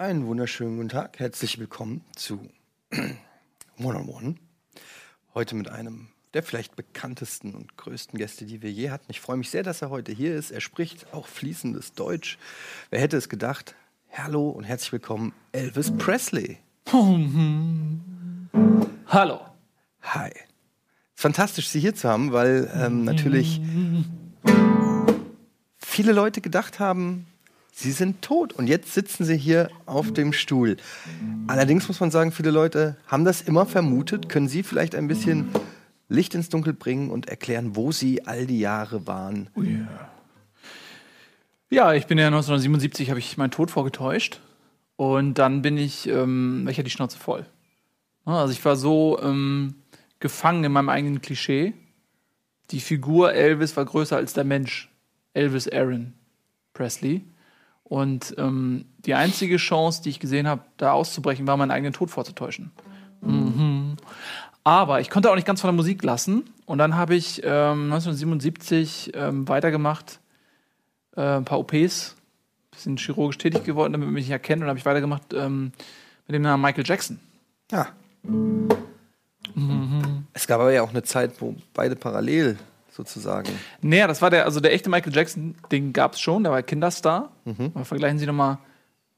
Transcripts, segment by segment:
Einen wunderschönen guten Tag. Herzlich willkommen zu One on One. Heute mit einem der vielleicht bekanntesten und größten Gäste, die wir je hatten. Ich freue mich sehr, dass er heute hier ist. Er spricht auch fließendes Deutsch. Wer hätte es gedacht? Hallo und herzlich willkommen, Elvis Presley. Hallo. Hi. Es ist fantastisch, Sie hier zu haben, weil ähm, natürlich viele Leute gedacht haben, Sie sind tot und jetzt sitzen Sie hier auf dem Stuhl. Allerdings muss man sagen, viele Leute haben das immer vermutet. Können Sie vielleicht ein bisschen Licht ins Dunkel bringen und erklären, wo Sie all die Jahre waren? Oh yeah. Ja, ich bin ja 1977, habe ich meinen Tod vorgetäuscht. Und dann bin ich, ähm, ich hatte die Schnauze voll. Also ich war so ähm, gefangen in meinem eigenen Klischee. Die Figur Elvis war größer als der Mensch. Elvis Aaron Presley. Und ähm, die einzige Chance, die ich gesehen habe, da auszubrechen, war, meinen eigenen Tod vorzutäuschen. Mhm. Aber ich konnte auch nicht ganz von der Musik lassen. Und dann habe ich ähm, 1977 ähm, weitergemacht, äh, ein paar OPs, bisschen chirurgisch tätig geworden, damit man mich erkennt. Und habe ich weitergemacht ähm, mit dem Namen Michael Jackson. Ja. Mhm. Es gab aber ja auch eine Zeit, wo beide parallel sozusagen. Naja, das war der, also der echte Michael Jackson, den gab es schon, der war Kinderstar. Mhm. Aber vergleichen Sie nochmal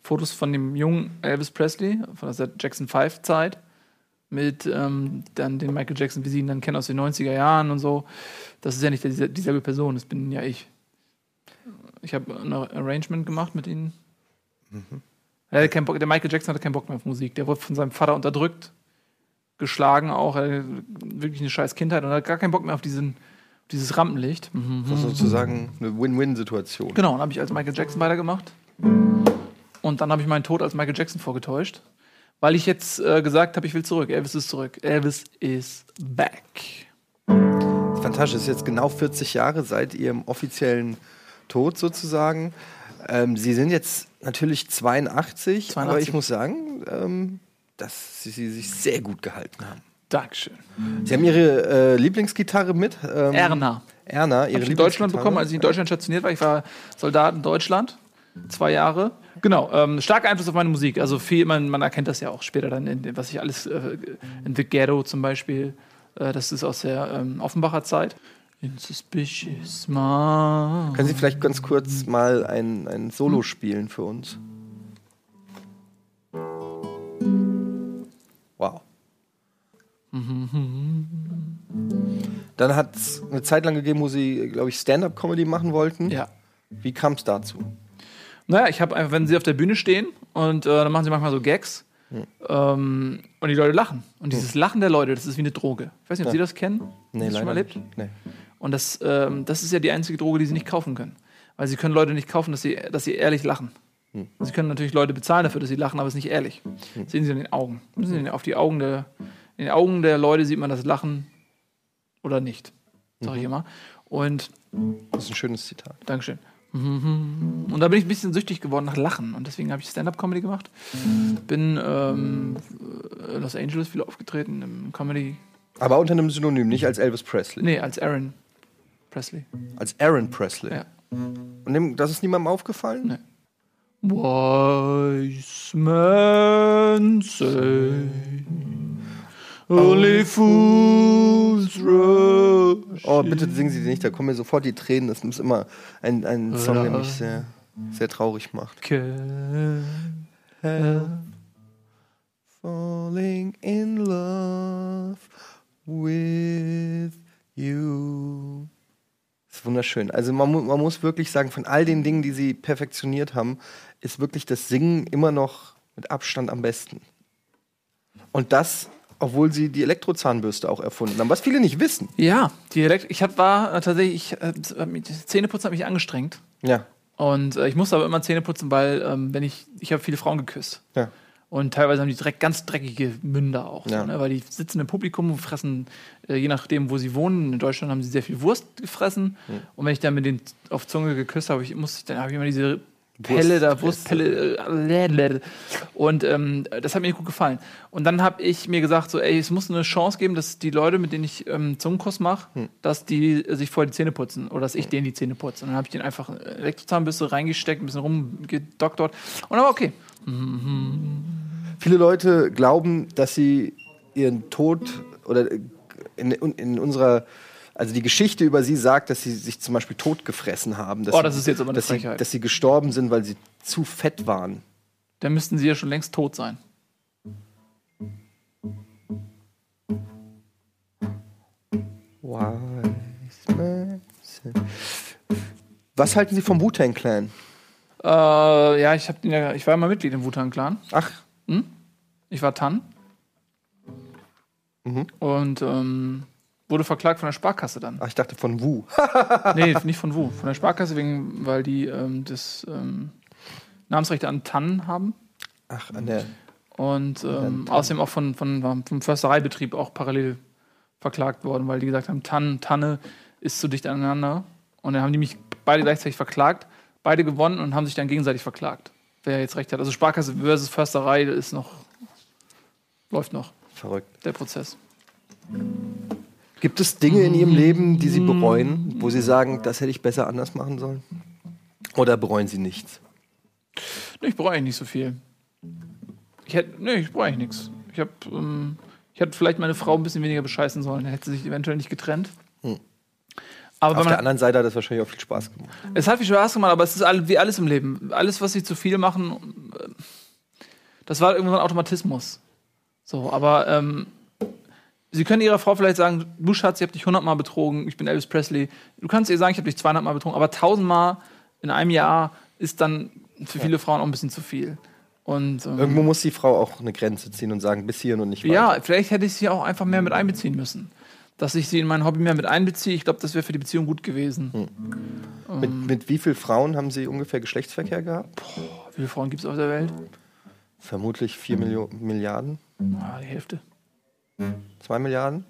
Fotos von dem jungen Elvis Presley, von der Jackson 5 Zeit, mit ähm, dann den Michael Jackson, wie Sie ihn dann kennen aus den 90er Jahren und so. Das ist ja nicht dieselbe Person, das bin ja ich. Ich habe ein Arrangement gemacht mit ihnen. Mhm. Der, Bock, der Michael Jackson hatte keinen Bock mehr auf Musik. Der wurde von seinem Vater unterdrückt, geschlagen auch. Er hatte wirklich eine scheiß Kindheit und hat gar keinen Bock mehr auf diesen dieses Rampenlicht. Mhm. Das ist sozusagen eine Win-Win-Situation. Genau, dann habe ich als Michael Jackson weitergemacht. Und dann habe ich meinen Tod als Michael Jackson vorgetäuscht. Weil ich jetzt äh, gesagt habe, ich will zurück. Elvis ist zurück. Elvis is back. Fantastisch. Es ist jetzt genau 40 Jahre seit Ihrem offiziellen Tod sozusagen. Ähm, Sie sind jetzt natürlich 82, 82. aber ich muss sagen, ähm, dass Sie sich sehr gut gehalten haben. Dankeschön. Sie haben Ihre äh, Lieblingsgitarre mit? Ähm, Erna. Erna, Ihre Hab ich in Deutschland bekommen, als ich in Deutschland stationiert war. Ich war Soldat in Deutschland, zwei Jahre. Genau, ähm, starker Einfluss auf meine Musik. Also viel, man, man erkennt das ja auch später dann, in, was ich alles, äh, in The Ghetto zum Beispiel, äh, das ist aus der ähm, Offenbacher Zeit. In Suspicious Mind. Können Sie vielleicht ganz kurz mal ein, ein Solo spielen für uns? Dann hat es eine Zeit lang gegeben, wo sie, glaube ich, Stand-up-Comedy machen wollten. Ja. Wie kam es dazu? Naja, ich habe einfach, wenn sie auf der Bühne stehen und äh, dann machen sie manchmal so Gags hm. ähm, und die Leute lachen. Und dieses hm. Lachen der Leute, das ist wie eine Droge. Ich weiß nicht, ob ja. Sie das kennen? Nee, das schon mal erlebt? Nee. Und das, ähm, das ist ja die einzige Droge, die sie nicht kaufen können. Weil sie können Leute nicht kaufen, dass sie, dass sie ehrlich lachen. Hm. Sie können natürlich Leute bezahlen dafür, dass sie lachen, aber es ist nicht ehrlich. Hm. Sehen Sie in den Augen. Sehen Sie auf die Augen der, in den Augen der Leute sieht man das Lachen oder nicht, sag ich mhm. immer. Und das ist ein schönes Zitat. Dankeschön. Und da bin ich ein bisschen süchtig geworden nach Lachen und deswegen habe ich Stand-up-Comedy gemacht. Bin ähm, in Los Angeles viel aufgetreten im Comedy. Aber unter einem Synonym, nicht als Elvis Presley. Nee, als Aaron Presley. Als Aaron Presley. Ja. Und das ist niemandem aufgefallen? Nee. Wise men say Only fools rush. Oh, bitte singen Sie die nicht, da kommen mir sofort die Tränen. Das ist immer ein, ein Song, der mich sehr, sehr traurig macht. Falling in love with you. Das ist wunderschön. Also man, man muss wirklich sagen, von all den Dingen, die sie perfektioniert haben, ist wirklich das Singen immer noch mit Abstand am besten. Und das obwohl sie die Elektrozahnbürste auch erfunden haben, was viele nicht wissen. Ja, die Elekt ich hab, war äh, tatsächlich, ich, äh, Zähneputzen hat mich angestrengt. Ja. Und äh, ich musste aber immer Zähne putzen, weil ähm, wenn ich, ich habe viele Frauen geküsst. Ja. Und teilweise haben die direkt ganz dreckige Münder auch. Ja. So, ne? Weil die sitzen im Publikum und fressen, äh, je nachdem, wo sie wohnen. In Deutschland haben sie sehr viel Wurst gefressen. Mhm. Und wenn ich dann mit denen auf Zunge geküsst habe, ich, ich, dann habe ich immer diese Pelle da, Wurstpelle. Äh, und ähm, das hat mir gut gefallen. Und dann habe ich mir gesagt, so, ey, es muss eine Chance geben, dass die Leute, mit denen ich ähm, Zungenkuss mache, hm. dass die sich vorher die Zähne putzen oder dass ich hm. denen die Zähne putze. Und dann habe ich den einfach Elektrozahnbürste reingesteckt, ein bisschen rumgedoktort. Und aber okay. Viele Leute glauben, dass sie ihren Tod oder in, in unserer also die Geschichte über sie sagt, dass sie sich zum Beispiel totgefressen haben. Dass Oh, das ist jetzt aber eine dass sie, dass sie gestorben sind, weil sie zu fett waren. Dann müssten sie ja schon längst tot sein. Was halten Sie vom Wu-Tang Clan? Äh, ja, ich, hab, ja, ich war immer Mitglied im Wutan Clan. Ach, Ich war Tan. Mhm. Und ähm, wurde verklagt von der Sparkasse dann. ach, ich dachte von Wu. nee, nicht von Wu. Von der Sparkasse, wegen, weil die ähm, das ähm, Namensrechte an Tannen haben. Ach, an der. Und ähm, außerdem auch von, von, vom Förstereibetrieb auch parallel verklagt worden, weil die gesagt haben, Tann, Tanne ist zu dicht aneinander. Und dann haben die mich beide gleichzeitig verklagt, beide gewonnen und haben sich dann gegenseitig verklagt. Wer jetzt recht hat. Also Sparkasse versus Försterei ist noch, läuft noch, Verrückt. der Prozess. Gibt es Dinge in Ihrem Leben, die Sie bereuen, wo Sie sagen, das hätte ich besser anders machen sollen? Oder bereuen Sie nichts? Nee, ich bereue eigentlich nicht so viel. Ich hätte, nee, ich bereue eigentlich nichts. Ich habe, ähm, ich hätte vielleicht meine Frau ein bisschen weniger bescheißen sollen. Dann hätte sie sich eventuell nicht getrennt. Aber Auf der anderen Seite hat es wahrscheinlich auch viel Spaß gemacht. es hat viel Spaß gemacht, aber es ist all, wie alles im Leben. Alles, was sie zu viel machen, äh, das war irgendwann ein Automatismus. So, aber ähm, sie können ihrer Frau vielleicht sagen, du Schatz, ich habe dich 100 Mal betrogen, ich bin Elvis Presley. Du kannst ihr sagen, ich habe dich 200 Mal betrogen, aber 1000 Mal in einem Jahr ist dann für viele Frauen auch ein bisschen zu viel. Und ähm, Irgendwo muss die Frau auch eine Grenze ziehen und sagen, bis hierhin und nicht weiter. ja, vielleicht hätte ich sie auch einfach mehr mit einbeziehen müssen. Dass ich sie in mein Hobby mehr mit einbeziehe, ich glaube, das wäre für die Beziehung gut gewesen. Mit, mit wie vielen Frauen haben Sie ungefähr Geschlechtsverkehr gehabt? Wie viele Frauen gibt es auf der Welt? Vermutlich 4 Millio Milliarden? Ah, die Hälfte. 2 Milliarden?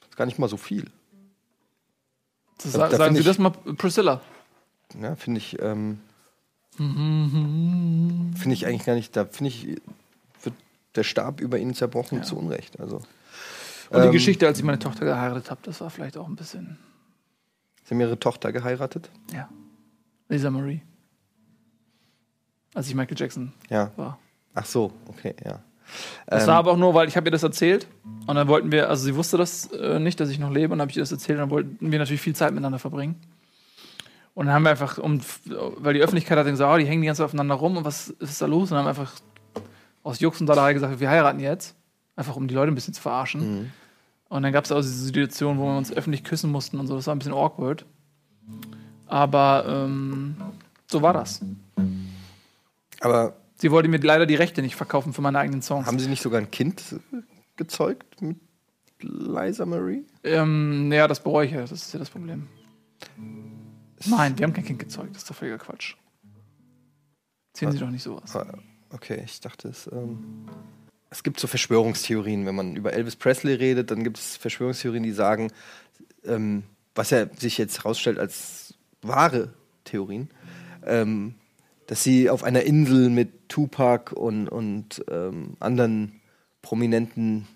Das ist gar nicht mal so viel. Das, Da- da sagen Sie ich- das mal, Priscilla. Ja, finde ich, ähm, finde ich eigentlich gar nicht, da finde ich, wird der Stab über ihnen zerbrochen zu Unrecht. Also, Und die Ähm, Geschichte, als ich meine Tochter geheiratet habe, das war vielleicht auch ein bisschen. Sie haben ihre Tochter geheiratet? Ja. Lisa Marie. Als ich Michael Jackson Ja. war. Ach so, okay, ja. Das Ähm, war aber auch nur, weil ich habe ihr das erzählt. Und dann wollten wir, also sie wusste das äh, nicht, dass ich noch lebe. Und dann habe ich ihr das erzählt. Und dann wollten wir natürlich viel Zeit miteinander verbringen. Und dann haben wir einfach, um, weil die Öffentlichkeit hat dann gesagt, oh, die hängen die ganze Zeit aufeinander rum. Und was ist da los? Und dann haben wir einfach aus Jux und Dollerei gesagt, wir heiraten jetzt. Einfach um die Leute ein bisschen zu verarschen. Mhm. Und dann gab es auch diese Situation, wo wir uns öffentlich küssen mussten und so. Das war ein bisschen awkward. Aber ähm, so war das. aber Sie wollte mir leider die Rechte nicht verkaufen für meine eigenen Songs. haben Sie nicht sogar ein Kind gezeugt mit Liza Marie? Ähm, ja, das bereue ich ja. Das ist ja das Problem. Nein, wir haben kein Kind gezeugt. Das ist doch völliger Quatsch. Ziehen Sie doch nicht sowas. Ah, Okay, ich dachte es. Ähm, es gibt so Verschwörungstheorien, wenn man über Elvis Presley redet, dann gibt es Verschwörungstheorien, die sagen, ähm, was ja sich jetzt herausstellt als wahre Theorien, ähm, dass sie auf einer Insel mit Tupac und, und ähm, anderen prominenten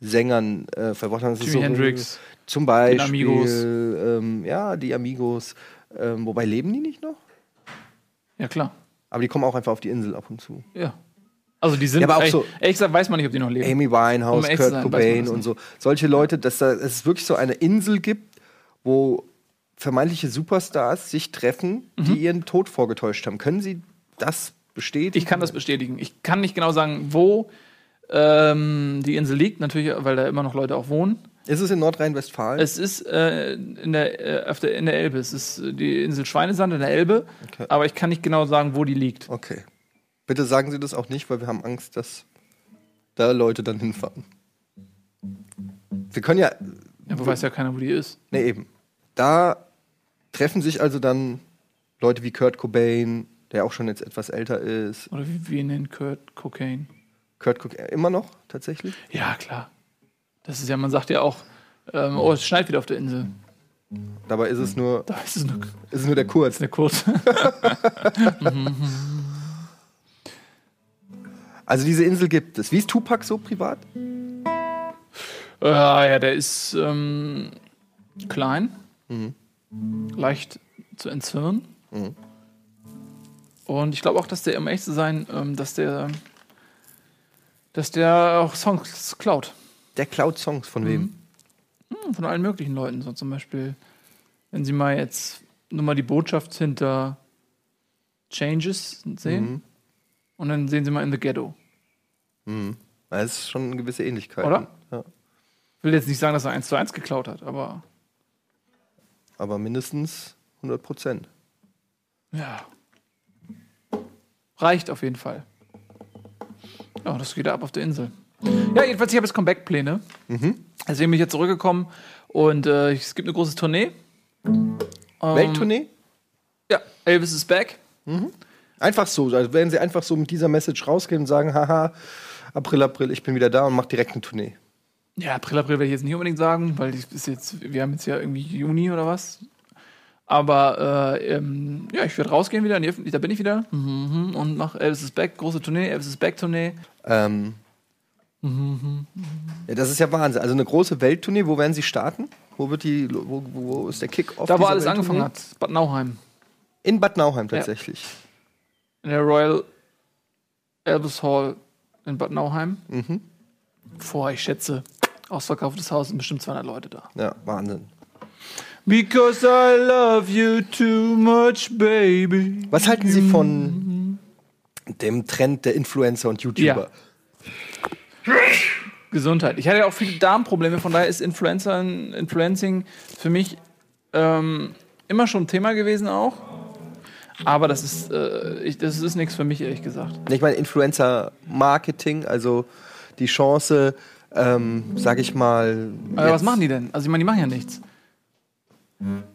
Sängern äh, verbracht haben. Jimi Hendrix, Zum Beispiel. Ähm, ja, die Amigos. Ähm, wobei leben die nicht noch? Ja, klar. Aber die kommen auch einfach auf die Insel ab und zu. Ja. Also die sind, Ja, aber auch ehrlich, so- ehrlich gesagt, weiß man nicht, ob die noch leben. Amy Winehouse, Um Kurt sein, Cobain und so. Solche Leute, dass da dass es wirklich so eine Insel gibt, wo vermeintliche Superstars sich treffen, die ihren Tod vorgetäuscht haben. Können Sie das bestätigen? Ich kann das bestätigen. Ich kann nicht genau sagen, wo ähm, die Insel liegt, natürlich, weil da immer noch Leute auch wohnen. Ist es in Nordrhein-Westfalen? Es ist äh, in, der, äh, auf der, in der Elbe. Es ist äh, die Insel Schweinesand in der Elbe. Okay. Aber ich kann nicht genau sagen, wo die liegt. Okay. Bitte sagen Sie das auch nicht, weil wir haben Angst, dass da Leute dann hinfahren. Wir können ja. Ja, wo weiß ja keiner, wo die ist. Ne, eben. Da treffen sich also dann Leute wie Kurt Cobain, der auch schon jetzt etwas älter ist. Oder wie wir nennen Kurt Cocaine. Kurt Cobain immer noch tatsächlich? Ja, klar. Das ist ja, man sagt ja auch, ähm, oh, es schneit wieder auf der Insel. Dabei ist es nur, Da ist es nur, ist es nur der Kurz. eine kurz. Also diese Insel gibt es. Wie ist Tupac so privat? Ja, ja, der ist ähm, klein, leicht zu entzirren. Und ich glaube auch, dass der, um ehrlich zu sein, ähm, dass der, dass der auch Songs klaut. Der klaut Songs von wem? Hm, von allen möglichen Leuten. So zum Beispiel, wenn Sie mal jetzt nur mal die Botschaft hinter Changes sehen. Mhm. Und dann sehen Sie mal in the Ghetto. Mhm. Das ist schon eine gewisse Ähnlichkeit. Oder? Ja. Ich will jetzt nicht sagen, dass er eins zu eins geklaut hat, aber Aber mindestens 100 Prozent. ja. Reicht auf jeden Fall. Ja, das geht ab auf der Insel. Ja, jedenfalls, ich habe jetzt Comeback-Pläne. Deswegen bin ich jetzt zurückgekommen und äh, es gibt eine große Tournee. Ähm, Welttournee? Ja, Elvis is back. Einfach so. Also werden sie einfach so mit dieser Message rausgehen und sagen, haha, April, April, ich bin wieder da und mach direkt eine Tournee. Ja, April, April werde ich jetzt nicht unbedingt sagen, weil ich bis jetzt, wir haben jetzt ja irgendwie Juni oder was. Aber äh, ähm, ja, ich werde rausgehen wieder in die da bin ich wieder mhm, und mache Elvis is Back, große Tournee, Elvis is Back Tournee. Ähm, ja, das ist ja Wahnsinn. Also eine große Welttournee, wo werden sie starten? Wo wird die, wo, wo ist der Kick-Off? Da, wo alles angefangen hat, Bad Nauheim. In Bad Nauheim tatsächlich. In der Royal Elvis Hall in Bad Nauheim. Vor, ich schätze, ausverkauftes Haus sind bestimmt 200 Leute da. Ja, Wahnsinn. Because I love you too much, baby. Was halten Sie von dem Trend der Influencer und YouTuber? Gesundheit. Ich hatte ja auch viele Darmprobleme, von daher ist Influencer, Influencing für mich ähm, immer schon ein Thema gewesen auch. Aber das ist, äh, ich, das ist nichts für mich, ehrlich gesagt. Ich meine, Influencer-Marketing, also die Chance, ähm, sag ich mal. Aber was machen die denn? Also ich meine, die machen ja nichts.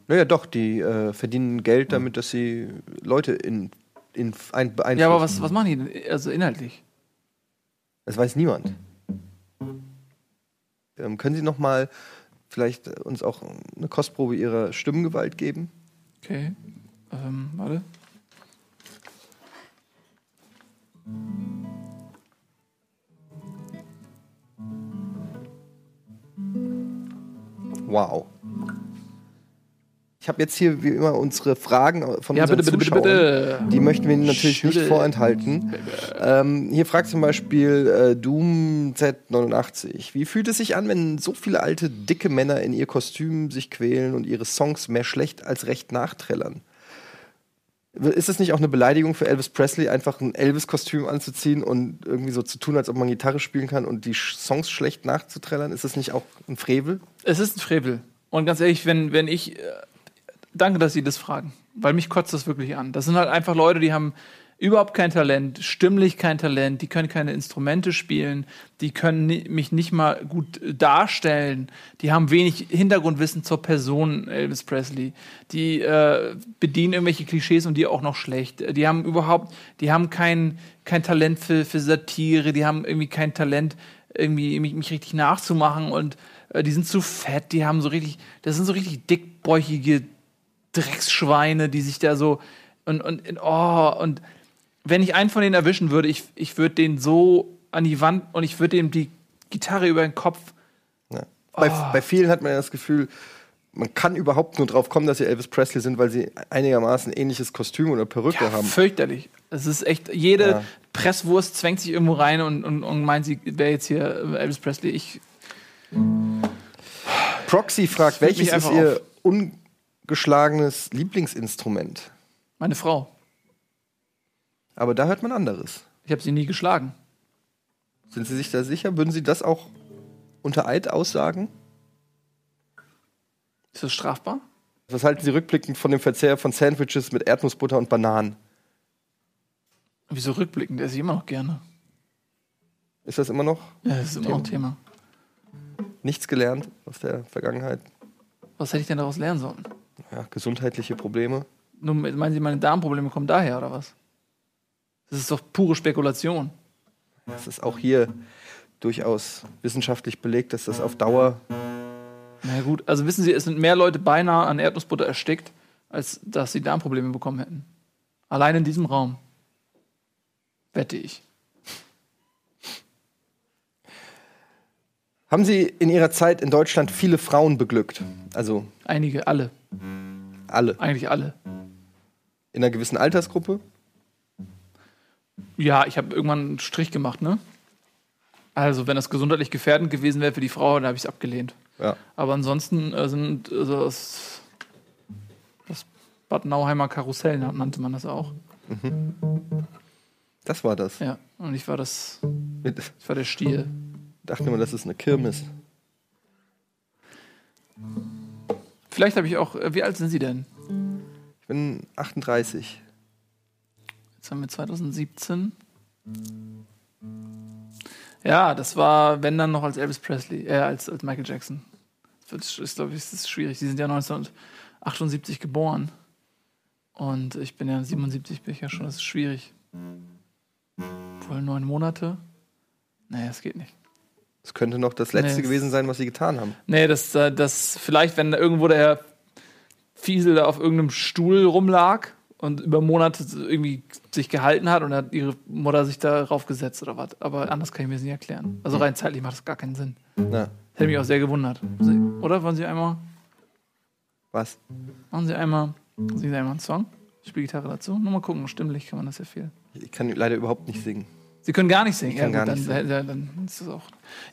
Naja, doch, die äh, verdienen Geld damit, dass sie Leute in, in ein, beeinflussen. Ja, aber was, was machen die denn? Also inhaltlich. Das weiß niemand. Ähm, können Sie noch mal vielleicht uns auch eine Kostprobe Ihrer Stimmengewalt geben? Okay. Ähm, warte. Wow. Ich habe jetzt hier wie immer unsere Fragen von Ja, unseren bitte, bitte, bitte, Zuschauern. bitte. Die möchten wir Ihnen natürlich nicht Schüttel. vorenthalten. Ähm, hier fragt zum Beispiel äh, Doom Z89. Wie fühlt es sich an, wenn so viele alte, dicke Männer in ihr Kostüm sich quälen und ihre Songs mehr schlecht als recht nachträllern? Ist es nicht auch eine Beleidigung für Elvis Presley, einfach ein Elvis-Kostüm anzuziehen und irgendwie so zu tun, als ob man Gitarre spielen kann und die Songs schlecht nachzuträllern? Ist das nicht auch ein Frevel? Es ist ein Frevel. Und ganz ehrlich, wenn, wenn ich. Äh, danke, dass Sie das fragen. Weil mich kotzt das wirklich an. Das sind halt einfach Leute, die haben überhaupt kein Talent, stimmlich kein Talent, die können keine Instrumente spielen, die können mich nicht mal gut äh, darstellen, die haben wenig Hintergrundwissen zur Person Elvis Presley, die äh, bedienen irgendwelche Klischees und die auch noch schlecht. Die haben überhaupt, die haben kein, kein Talent für, für Satire, die haben irgendwie kein Talent, irgendwie mich, mich richtig nachzumachen und äh, die sind zu fett, die haben so richtig, das sind so richtig dickbäuchige Drecksschweine, die sich da so und, und, oh, und wenn ich einen von denen erwischen würde, ich, ich würde den so an die Wand und ich würde dem die Gitarre über den Kopf. Ja. Bei, Oh. bei vielen hat man ja das Gefühl, man kann überhaupt nur drauf kommen, dass sie Elvis Presley sind, weil sie einigermaßen ähnliches Kostüm oder Perücke Ja, haben. fürchterlich. Es ist echt, jede Ja. Presswurst zwängt sich irgendwo rein und, und, und meint, sie wäre jetzt hier Elvis Presley. Ich, Proxy fragt, welches ist ihr ungeschlagenes Lieblingsinstrument? meine Frau. Aber da hört man anderes. Ich habe sie nie geschlagen. Sind Sie sich da sicher? Würden Sie das auch unter Eid aussagen? Ist das strafbar? Was halten Sie rückblickend von dem Verzehr von Sandwiches mit Erdnussbutter und Bananen? Wieso rückblickend? Esse ich immer noch gerne. Ist das immer noch Ja, das ist immer noch ein Thema. nichts gelernt aus der Vergangenheit? Was hätte ich denn daraus lernen sollen? Ja, gesundheitliche Probleme. Nur, meinen Sie, meine Darmprobleme kommen daher oder was? Das ist doch pure Spekulation. Es ist auch hier durchaus wissenschaftlich belegt, dass das auf Dauer Na gut, also wissen Sie, es sind mehr Leute beinahe an Erdnussbutter erstickt, als dass sie Darmprobleme bekommen hätten. Allein in diesem Raum. Wette ich. Haben Sie in Ihrer Zeit in Deutschland viele Frauen beglückt? Also Einige, alle. alle. Eigentlich alle. In einer gewissen Altersgruppe? Ja, ich habe irgendwann einen Strich gemacht, ne? Also, wenn das gesundheitlich gefährdend gewesen wäre für die Frau, dann habe ich es abgelehnt. Ja. Aber ansonsten äh, sind also das, das Bad Nauheimer Karussell nannte man das auch. Das war das. Ja, und ich war das, Ich war der Stier. dachte immer, das ist eine Kirmes. Vielleicht habe ich auch, äh, wie alt sind Sie denn? Ich bin 38. Jetzt haben wir 2017. Ja, das war, wenn dann noch als Elvis Presley, äh, als, als Michael Jackson. Das ist, glaube ich, das ist schwierig. Die sind ja 1978 geboren. Und ich bin ja 77, bin ich ja schon, das ist schwierig. Wohl neun Monate? Nee, das geht nicht. Es könnte noch das letzte Nee. gewesen sein, was sie getan haben. Nee, das, äh, das vielleicht, wenn da irgendwo der Herr Fiesel da auf irgendeinem Stuhl rumlag und über Monate irgendwie sich gehalten hat und hat ihre Mutter sich darauf gesetzt oder was. Aber anders kann ich mir das nicht erklären. Also rein zeitlich macht das gar keinen Sinn. Na, Hätte mich auch sehr gewundert. Oder? Wollen Sie einmal, was? machen Sie einmal, singen Sie einmal einen Song? Ich spiele Gitarre dazu. Nur mal gucken, stimmlich kann man das ja viel. Ich kann leider überhaupt nicht singen. Sie können gar nicht singen. Ich kann ja, gar gut, nicht dann, dann, dann ist das auch.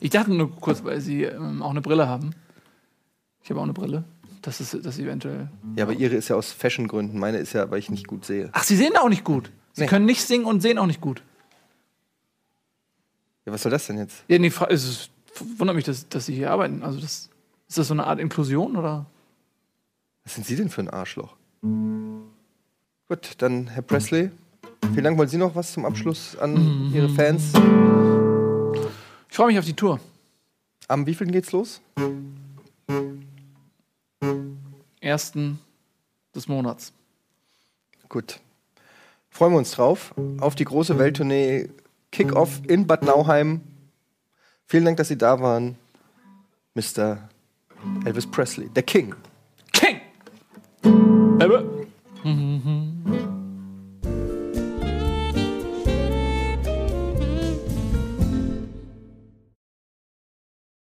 Ich dachte nur kurz, weil Sie ähm, auch eine Brille haben. Ich habe auch eine Brille. Das ist das eventuell. Ja, aber ihre ist ja aus Fashion-Gründen. Meine ist ja, weil ich nicht gut sehe. Ach, Sie sehen auch nicht gut. Sie Nee. können nicht singen und sehen auch nicht gut. Ja, was soll das denn jetzt? Ja, nee, es ist, wundert mich, dass, dass Sie hier arbeiten. Also das, ist das so eine Art Inklusion oder? Was sind Sie denn für ein Arschloch? Gut, dann Herr Presley. Vielen Dank. Wollen Sie noch was zum Abschluss an Ihre Fans? Ich freue mich auf die Tour. Am wievielten geht's los? Ersten des Monats. Gut. Freuen wir uns drauf. Auf die große Welttournee Kick-Off in Bad Nauheim. Vielen Dank, dass Sie da waren. Mr. Elvis Presley, der King. King! Ebbe.